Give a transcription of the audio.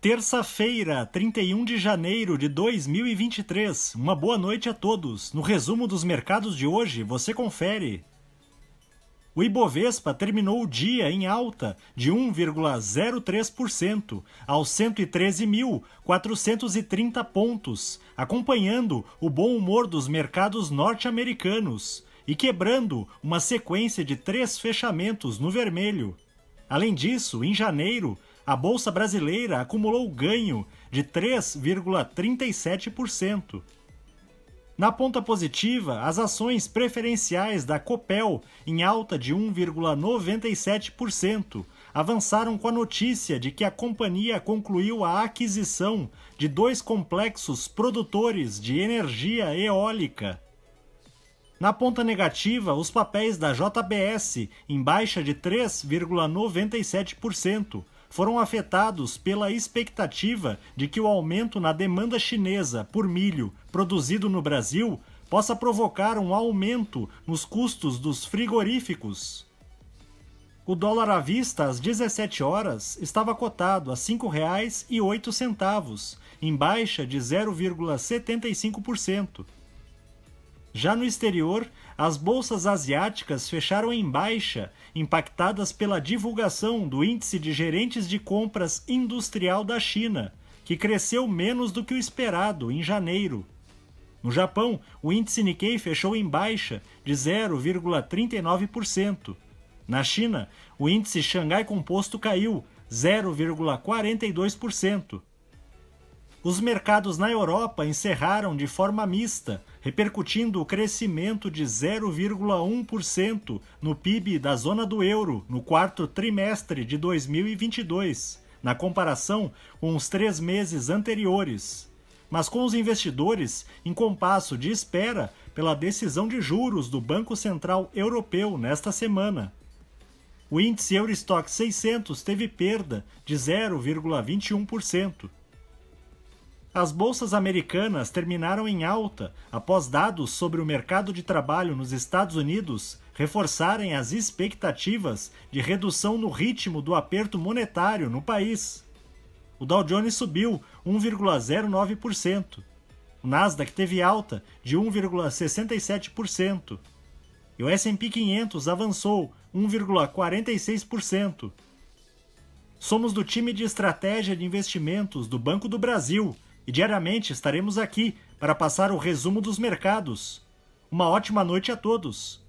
Terça-feira, 31 de janeiro de 2023. Uma boa noite a todos. No resumo dos mercados de hoje, você confere. O Ibovespa terminou o dia em alta de 1,03% aos 113.430 pontos, acompanhando o bom humor dos mercados norte-americanos e quebrando uma sequência de três fechamentos no vermelho. Além disso, em janeiro, a Bolsa Brasileira acumulou ganho de 3,37%. Na ponta positiva, as ações preferenciais da Copel, em alta de 1,97%, avançaram com a notícia de que a companhia concluiu a aquisição de dois complexos produtores de energia eólica. Na ponta negativa, os papéis da JBS, em baixa de 3,97%, foram afetados pela expectativa de que o aumento na demanda chinesa por milho produzido no Brasil possa provocar um aumento nos custos dos frigoríficos. O dólar à vista às 17 horas estava cotado a R$ 5,08, em baixa de 0,75%. Já no exterior, as bolsas asiáticas fecharam em baixa, impactadas pela divulgação do Índice de Gerentes de Compras Industrial da China, que cresceu menos do que o esperado em janeiro. No Japão, o índice Nikkei fechou em baixa de 0,39%. Na China, o índice Xangai Composto caiu 0,42%. Os mercados na Europa encerraram de forma mista, repercutindo o crescimento de 0,1% no PIB da zona do euro no quarto trimestre de 2022, na comparação com os três meses anteriores. Mas com os investidores em compasso de espera pela decisão de juros do Banco Central Europeu nesta semana. O índice Eurostock 600 teve perda de 0,21%. As bolsas americanas terminaram em alta após dados sobre o mercado de trabalho nos Estados Unidos reforçarem as expectativas de redução no ritmo do aperto monetário no país. O Dow Jones subiu 1,09%. O Nasdaq teve alta de 1,67%. E o S&P 500 avançou 1,46%. Somos do time de estratégia de investimentos do Banco do Brasil e diariamente estaremos aqui para passar o resumo dos mercados. Uma ótima noite a todos!